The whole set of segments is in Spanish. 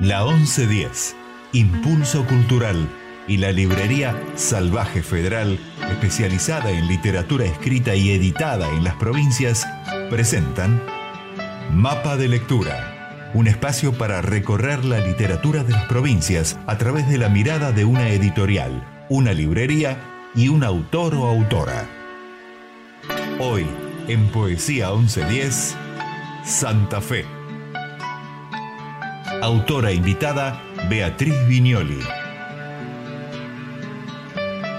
La 1110, Impulso Cultural y la librería Salvaje Federal, especializada en literatura escrita y editada en las provincias, presentan Mapa de Lectura, un espacio para recorrer la literatura de las provincias a través de la mirada de una editorial, una librería y un autor o autora. Hoy, en Poesía 1110, Santa Fe. Autora invitada, Beatriz Viñoli.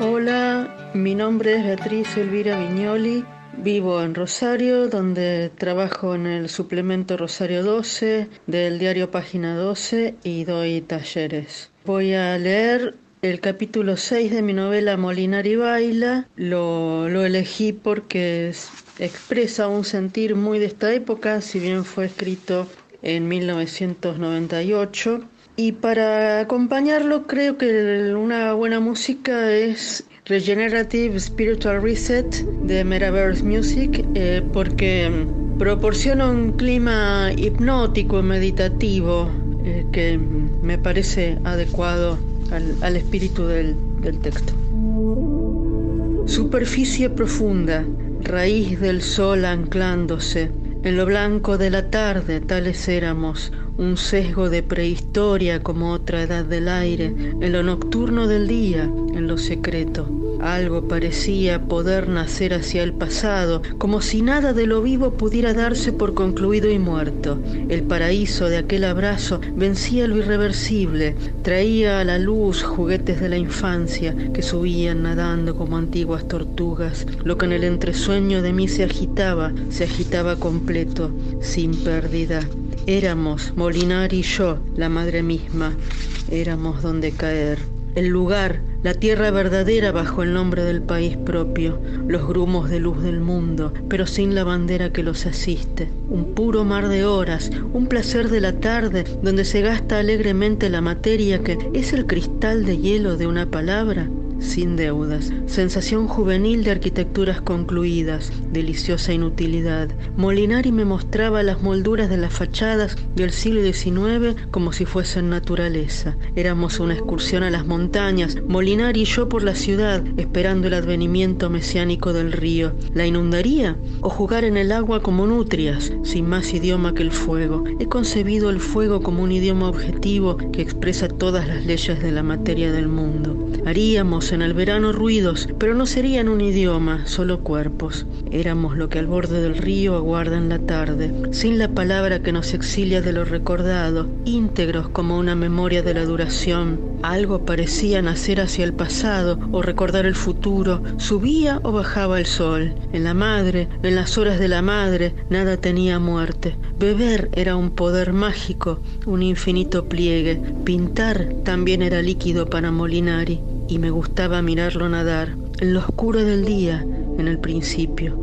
Hola, mi nombre es Beatriz Elvira Viñoli. Vivo en Rosario, donde trabajo en el suplemento Rosario 12 del diario Página 12 y doy talleres. Voy a leer el capítulo 6 de mi novela Molinari Baila. Lo, lo elegí porque expresa un sentir muy de esta época, si bien fue escrito en 1998. Y para acompañarlo creo que una buena música es Regenerative Spiritual Reset de Metaverse Music eh, porque proporciona un clima hipnótico, meditativo, eh, que me parece adecuado al, espíritu del texto. Superficie profunda, raíz del sol anclándose, en lo blanco de la tarde tales éramos, un sesgo de prehistoria como otra edad del aire, en lo nocturno del día, en lo secreto. Algo parecía poder nacer hacia el pasado, como si nada de lo vivo pudiera darse por concluido y muerto. El paraíso de aquel abrazo vencía lo irreversible, traía a la luz juguetes de la infancia que subían nadando como antiguas tortugas. Lo que en el entresueño de mí se agitaba, se agitaba completo, sin pérdida. Éramos, Molinar y yo, la madre misma, éramos donde caer. El lugar, la tierra verdadera bajo el nombre del país propio, los grumos de luz del mundo, pero sin la bandera que los asiste. Un puro mar de horas, un placer de la tarde donde se gasta alegremente la materia que es el cristal de hielo de una palabra sin deudas, sensación juvenil de arquitecturas concluidas, deliciosa inutilidad. Molinari me mostraba las molduras de las fachadas del siglo XIX como si fuesen naturaleza. Éramos una excursión a las montañas, Molinari y yo por la ciudad, esperando el advenimiento mesiánico del río. ¿La inundaría? ¿O jugar en el agua como nutrias, sin más idioma que el fuego? He concebido el fuego como un idioma objetivo que expresa todas las leyes de la materia del mundo. Haríamos en el verano ruidos, pero no serían un idioma, solo cuerpos. Éramos lo que al borde del río aguarda en la tarde, sin la palabra que nos exilia de lo recordado, íntegros como una memoria de la duración. Algo parecía nacer hacia el pasado o recordar el futuro, subía o bajaba el sol. En la madre, en las horas de la madre, nada tenía muerte. Beber era un poder mágico, un infinito pliegue. Pintar también era líquido para Molinari y me gustaba mirarlo nadar en lo oscuro del día, en el principio.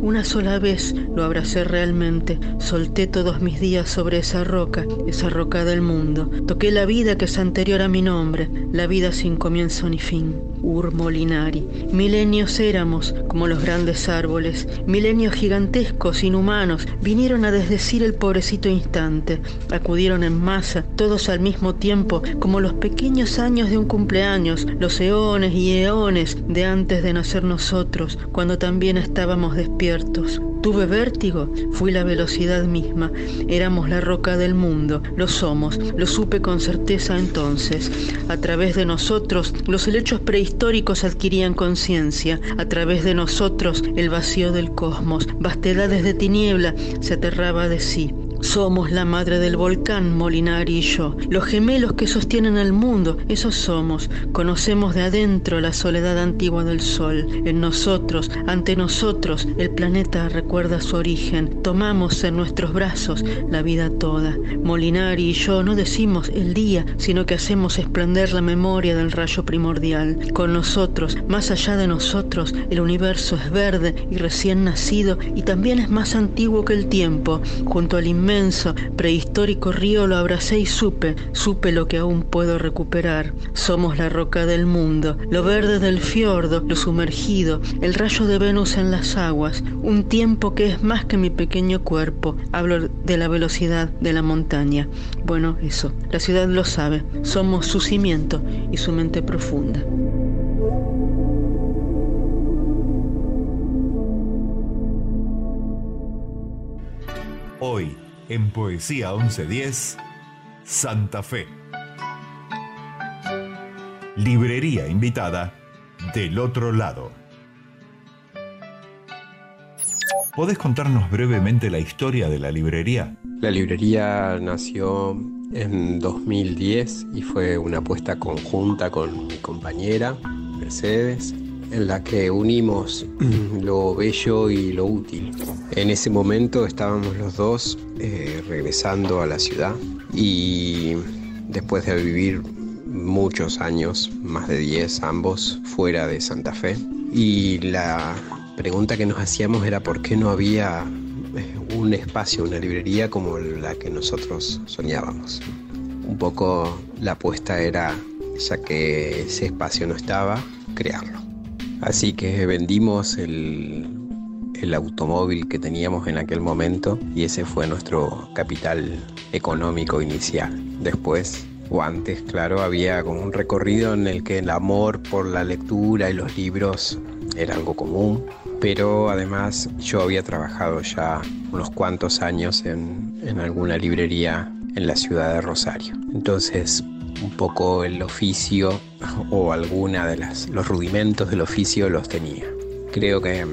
Una sola vez lo abracé realmente, solté todos mis días sobre esa roca, esa roca del mundo. Toqué la vida que es anterior a mi nombre, la vida sin comienzo ni fin. Ur Molinari. Milenios éramos como los grandes árboles, milenios gigantescos, inhumanos, vinieron a desdecir el pobrecito instante, acudieron en masa, todos al mismo tiempo, como los pequeños años de un cumpleaños, los eones y eones de antes de nacer nosotros, cuando también estábamos despiertos. Tuve vértigo, fui la velocidad misma, éramos la roca del mundo, lo somos, lo supe con certeza entonces. A través de nosotros, los helechos prehistóricos adquirían conciencia, a través de nosotros, el vacío del cosmos, vastedades de tiniebla, se aterraba de sí. Somos la madre del volcán, Molinari y yo, los gemelos que sostienen el mundo, esos somos. Conocemos de adentro la soledad antigua del sol. En nosotros, ante nosotros, el planeta recuerda su origen. Tomamos en nuestros brazos la vida toda. Molinari y yo no decimos el día, sino que hacemos esplender la memoria del rayo primordial. Con nosotros, más allá de nosotros, el universo es verde y recién nacido y también es más antiguo que el tiempo, junto al inmenso, prehistórico río lo abracé y supe, supe lo que aún puedo recuperar. Somos la roca del mundo, lo verde del fiordo, lo sumergido, el rayo de Venus en las aguas, un tiempo que es más que mi pequeño cuerpo. Hablo de la velocidad de la montaña. Bueno, eso, la ciudad lo sabe, somos su cimiento y su mente profunda. Hoy, en Poesía 1110, Santa Fe. Librería invitada del otro lado. ¿Podés contarnos brevemente la historia de la librería? La librería nació en 2010 y fue una apuesta conjunta con mi compañera Mercedes en la que unimos lo bello y lo útil. En ese momento estábamos los dos eh, regresando a la ciudad y después de vivir muchos años, más de 10 ambos, fuera de Santa Fe, y la pregunta que nos hacíamos era por qué no había eh, un espacio, una librería como la que nosotros soñábamos. Un poco la apuesta era, ya que ese espacio no estaba, crearlo. Así que vendimos el, automóvil que teníamos en aquel momento y ese fue nuestro capital económico inicial. Después, o antes, claro, había como un recorrido en el que el amor por la lectura y los libros era algo común, pero además yo había trabajado ya unos cuantos años en, en alguna librería en la ciudad de Rosario. Entonces un poco el oficio o alguna de las los rudimentos del oficio los tenía. Creo que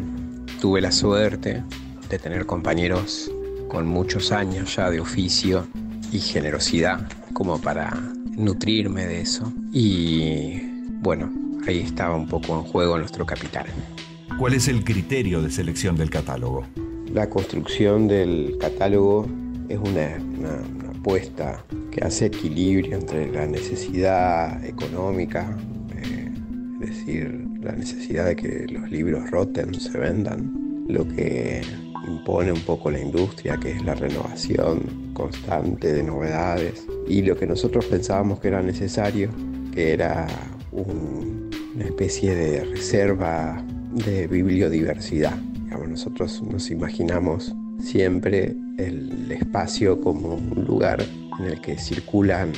tuve la suerte de tener compañeros con muchos años ya de oficio y generosidad como para nutrirme de eso y bueno, ahí estaba un poco en juego nuestro capital. ¿Cuál es el criterio de selección del catálogo? La construcción del catálogo es una, apuesta que hace equilibrio entre la necesidad económica, eh, es decir, la necesidad de que los libros roten, se vendan, lo que impone un poco la industria, que es la renovación constante de novedades, y lo que nosotros pensábamos que era necesario, que era una especie de reserva de bibliodiversidad. nosotros nos imaginamos siempre el espacio como un lugar en el que circulan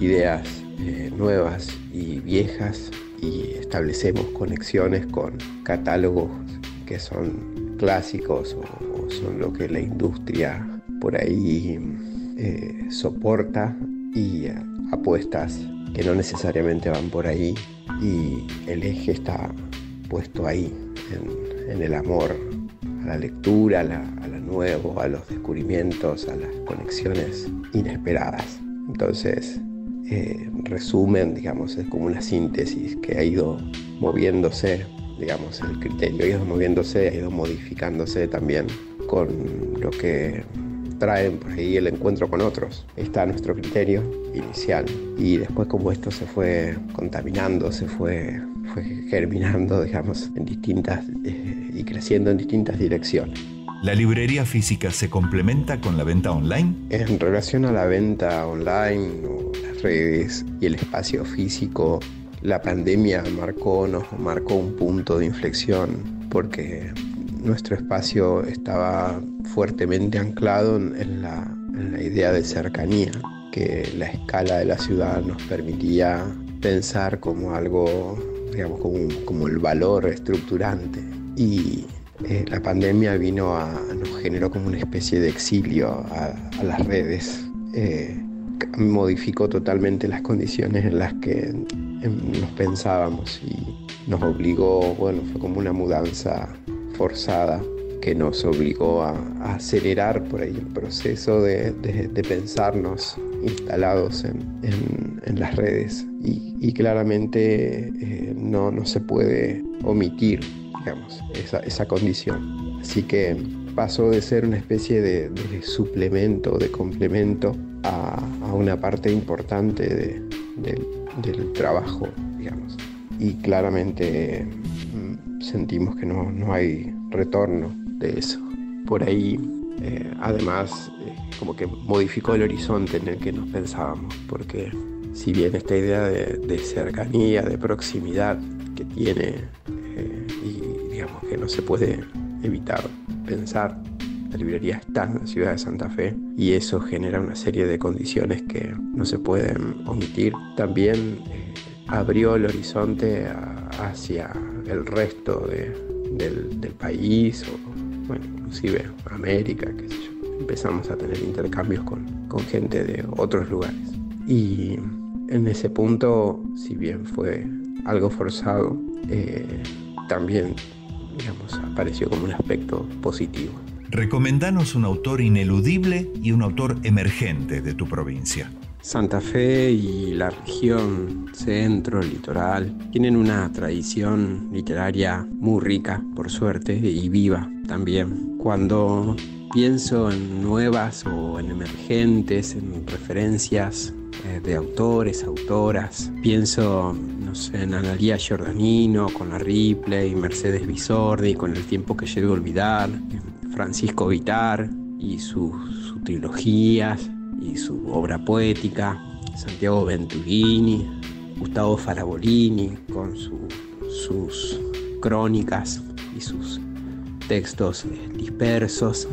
ideas eh, nuevas y viejas y establecemos conexiones con catálogos que son clásicos o, son lo que la industria por ahí eh, soporta y apuestas que no necesariamente van por ahí y el eje está puesto ahí en, el amor a la lectura, a, lo nuevo, a los descubrimientos, a las conexiones inesperadas. Entonces, eh, resumen, digamos, es como una síntesis que ha ido moviéndose, digamos, el criterio ha ido moviéndose, ha ido modificándose también con lo que traen por ahí el encuentro con otros. Está nuestro criterio inicial y después como esto se fue contaminando, se fue, fue germinando, digamos, en distintas eh, y creciendo en distintas direcciones. ¿La librería física se complementa con la venta online? En relación a la venta online las redes y el espacio físico, la pandemia marcó, nos marcó un punto de inflexión porque nuestro espacio estaba fuertemente anclado en la, idea de cercanía, que la escala de la ciudad nos permitía pensar como algo, digamos, como, el valor estructurante. Y eh, la pandemia vino a, nos generó como una especie de exilio a, las redes. Eh, modificó totalmente las condiciones en las que nos pensábamos y nos obligó, bueno, fue como una mudanza forzada que nos obligó a, acelerar por ahí el proceso de, pensarnos instalados en, las redes y, claramente eh, no, no, se puede omitir digamos, esa, condición. Así que pasó de ser una especie de, suplemento, de complemento a, una parte importante del trabajo, digamos. Y claramente sentimos que no, hay retorno de eso. Por ahí, eh, además, eh, como que modificó el horizonte en el que nos pensábamos, porque si bien esta idea de, cercanía, de proximidad que tiene, que no se puede evitar pensar, la librería está en la ciudad de Santa Fe y eso genera una serie de condiciones que no se pueden omitir. También eh, abrió el horizonte hacia el resto del, país o, bueno, inclusive América, qué sé yo. Empezamos a tener intercambios con, con gente de otros lugares. Y en ese punto, si bien fue algo forzado, eh, también digamos, apareció como un aspecto positivo. Recomendanos un autor ineludible y un autor emergente de tu provincia. Santa Fe y la región centro, litoral, tienen una tradición literaria muy rica, por suerte, y viva también. Cuando pienso en nuevas o en emergentes, en referencias eh, de autores, autoras. Pienso, no sé, en Analia Giordanino, con la Ripley, Mercedes Bisordi, con El tiempo que llego a olvidar, Francisco Vitar y sus trilogías y su obra poética, Santiago Venturini, Gustavo Farabolini, con sus crónicas y sus textos eh, dispersos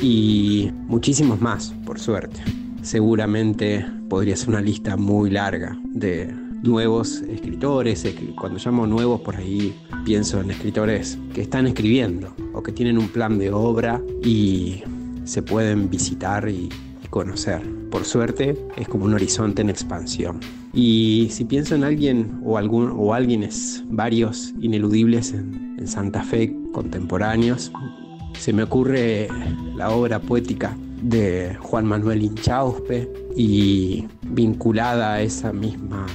y muchísimos más, por suerte. Seguramente podría ser una lista muy larga de nuevos escritores. Cuando llamo nuevos, por ahí pienso en escritores que están escribiendo o que tienen un plan de obra y se pueden visitar y, conocer. Por suerte, es como un horizonte en expansión. Y si pienso en alguien o, algún, o alguienes, varios ineludibles en, en Santa Fe contemporáneos, se me ocurre la obra poética de Juan Manuel Inchauspe y vinculada a esa misma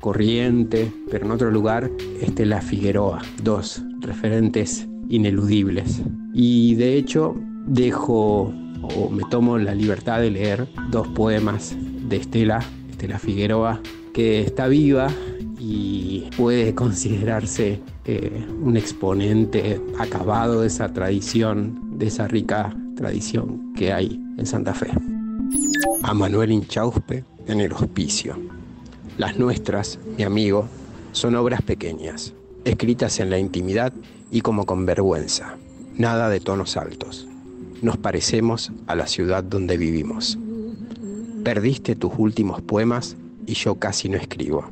corriente, pero en otro lugar, Estela Figueroa, dos referentes ineludibles. Y de hecho dejo o me tomo la libertad de leer dos poemas de Estela, Estela Figueroa, que está viva y puede considerarse eh, un exponente acabado de esa tradición, de esa rica tradición que hay en Santa Fe. A Manuel Inchauspe en el hospicio. Las nuestras, mi amigo, son obras pequeñas, escritas en la intimidad y como con vergüenza, nada de tonos altos. Nos parecemos a la ciudad donde vivimos. Perdiste tus últimos poemas y yo casi no escribo.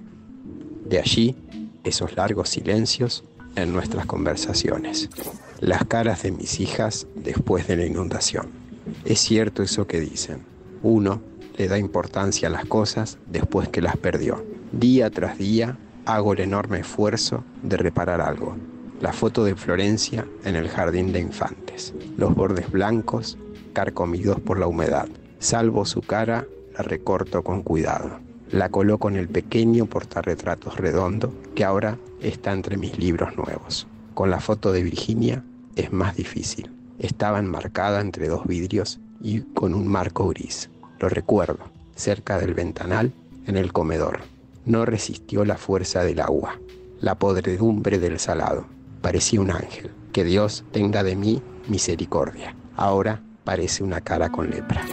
De allí, esos largos silencios en nuestras conversaciones. Las caras de mis hijas después de la inundación. Es cierto eso que dicen. Uno le da importancia a las cosas después que las perdió. Día tras día hago el enorme esfuerzo de reparar algo. La foto de Florencia en el jardín de infantes. Los bordes blancos, carcomidos por la humedad. Salvo su cara, la recorto con cuidado. La coloco en el pequeño portarretratos redondo que ahora está entre mis libros nuevos. Con la foto de Virginia es más difícil. Estaba enmarcada entre dos vidrios y con un marco gris. Lo recuerdo, cerca del ventanal, en el comedor. No resistió la fuerza del agua, la podredumbre del salado. Parecía un ángel. Que Dios tenga de mí misericordia. Ahora parece una cara con lepra.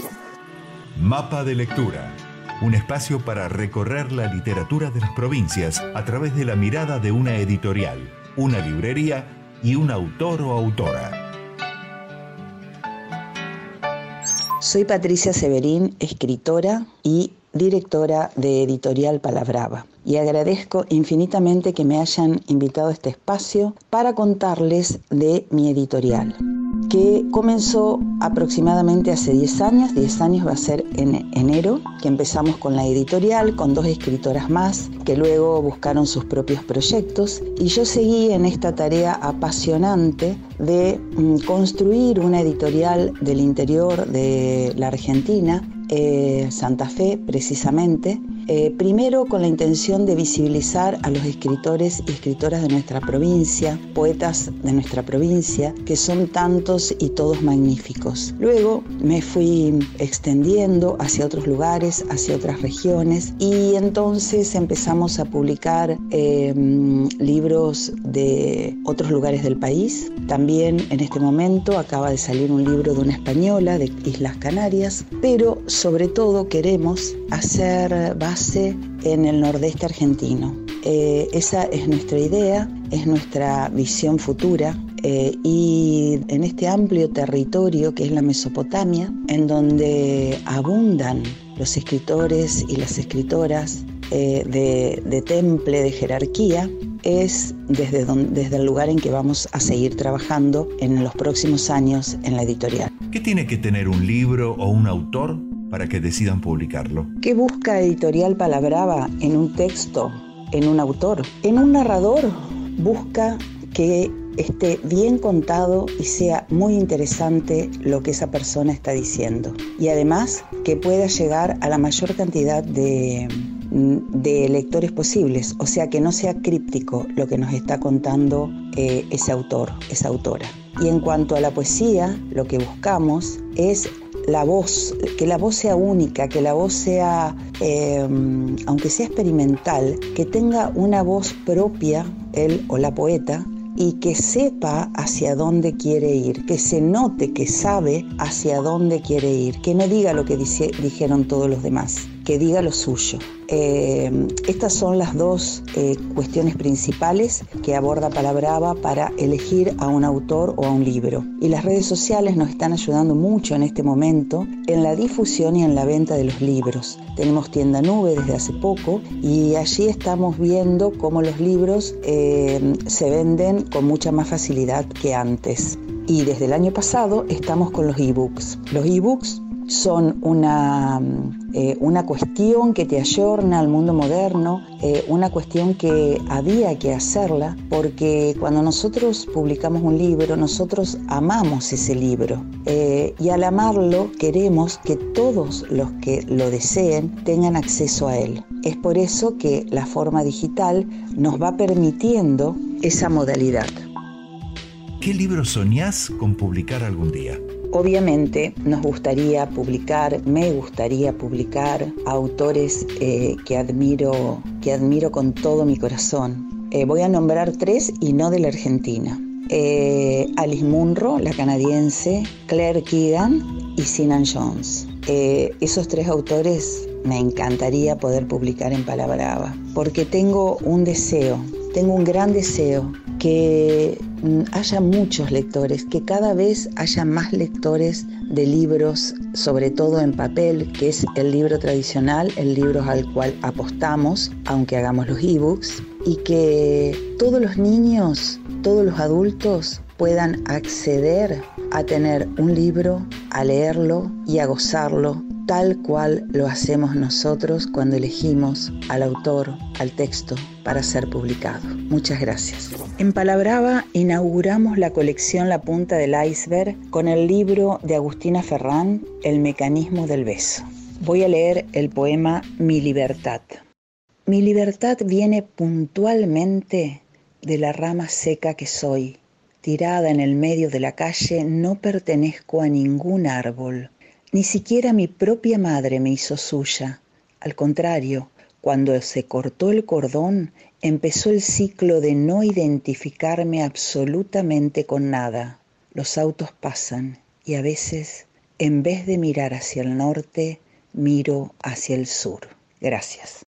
Mapa de lectura un espacio para recorrer la literatura de las provincias a través de la mirada de una editorial, una librería y un autor o autora. Soy Patricia Severín, escritora y directora de Editorial Palabrava, y agradezco infinitamente que me hayan invitado a este espacio para contarles de mi editorial que comenzó aproximadamente hace 10 años, 10 años va a ser en enero, que empezamos con la editorial, con dos escritoras más, que luego buscaron sus propios proyectos, y yo seguí en esta tarea apasionante de mm, construir una editorial del interior de la Argentina eh, Santa Fe precisamente, eh, primero con la intención de visibilizar a los escritores y escritoras de nuestra provincia, poetas de nuestra provincia, que son tantos y todos magníficos. Luego me fui extendiendo hacia otros lugares, hacia otras regiones y entonces empezamos a publicar em, libros de otros lugares del país. También en este momento acaba de salir un libro de una española de Islas Canarias, pero sobre todo queremos hacer en el nordeste argentino. Eh, esa es nuestra idea, es nuestra visión futura eh, y en este amplio territorio que es la Mesopotamia, en donde abundan los escritores y las escritoras eh, de, temple, de jerarquía, es desde, desde el lugar en que vamos a seguir trabajando en los próximos años en la editorial. ¿Qué tiene que tener un libro o un autor para que decidan publicarlo? ¿Qué busca Editorial Palabrava en un texto, en un autor? En un narrador busca que esté bien contado y sea muy interesante lo que esa persona está diciendo. Y además que pueda llegar a la mayor cantidad de, de lectores posibles, o sea que no sea críptico lo que nos está contando eh, ese autor, esa autora. Y en cuanto a la poesía, lo que buscamos es la voz, que la voz sea única, que la voz sea, em, aunque sea experimental, que tenga una voz propia, él o la poeta, y que sepa hacia dónde quiere ir, que se note que sabe hacia dónde quiere ir, que no diga lo que dijeron todos los demás que diga lo suyo. Eh, estas son las dos eh, cuestiones principales que aborda Palabrava para elegir a un autor o a un libro. Y las redes sociales nos están ayudando mucho en este momento en la difusión y en la venta de los libros. Tenemos tienda nube desde hace poco y allí estamos viendo cómo los libros eh, se venden con mucha más facilidad que antes. Y desde el año pasado estamos con los ebooks. Los ebooks son una, eh, una cuestión que te ayorna al mundo moderno, eh, una cuestión que había que hacerla porque cuando nosotros publicamos un libro, nosotros amamos ese libro eh, y al amarlo queremos que todos los que lo deseen tengan acceso a él. Es por eso que la forma digital nos va permitiendo esa modalidad. ¿Qué libro soñás con publicar algún día? Obviamente nos gustaría publicar, me gustaría publicar autores eh, que, admiro, que admiro con todo mi corazón. Eh, voy a nombrar tres y no de la Argentina. Eh, Alice Munro, la canadiense, Claire Keegan y Sinan Jones. esos tres autores me encantaría poder publicar en Palabrava, porque tengo un deseo, tengo un gran deseo que mm, haya muchos lectores, que cada vez haya más lectores de libros, sobre todo en papel, que es el libro tradicional, el libro al cual apostamos, aunque hagamos los ebooks, y que todos los niños, todos los adultos puedan acceder a tener un libro, a leerlo y a gozarlo tal cual lo hacemos nosotros cuando elegimos al autor, al texto para ser publicado. Muchas gracias. En Palabrava inauguramos la colección La punta del iceberg con el libro de Agustina Ferrán, El mecanismo del beso. Voy a leer el poema Mi libertad. Mi libertad viene puntualmente de la rama seca que soy. Tirada en el medio de la calle, no pertenezco a ningún árbol ni siquiera mi propia madre me hizo suya. Al contrario, cuando se cortó el cordón, empezó el ciclo de no identificarme absolutamente con nada. Los autos pasan y a veces, en vez de mirar hacia el norte, miro hacia el sur. Gracias.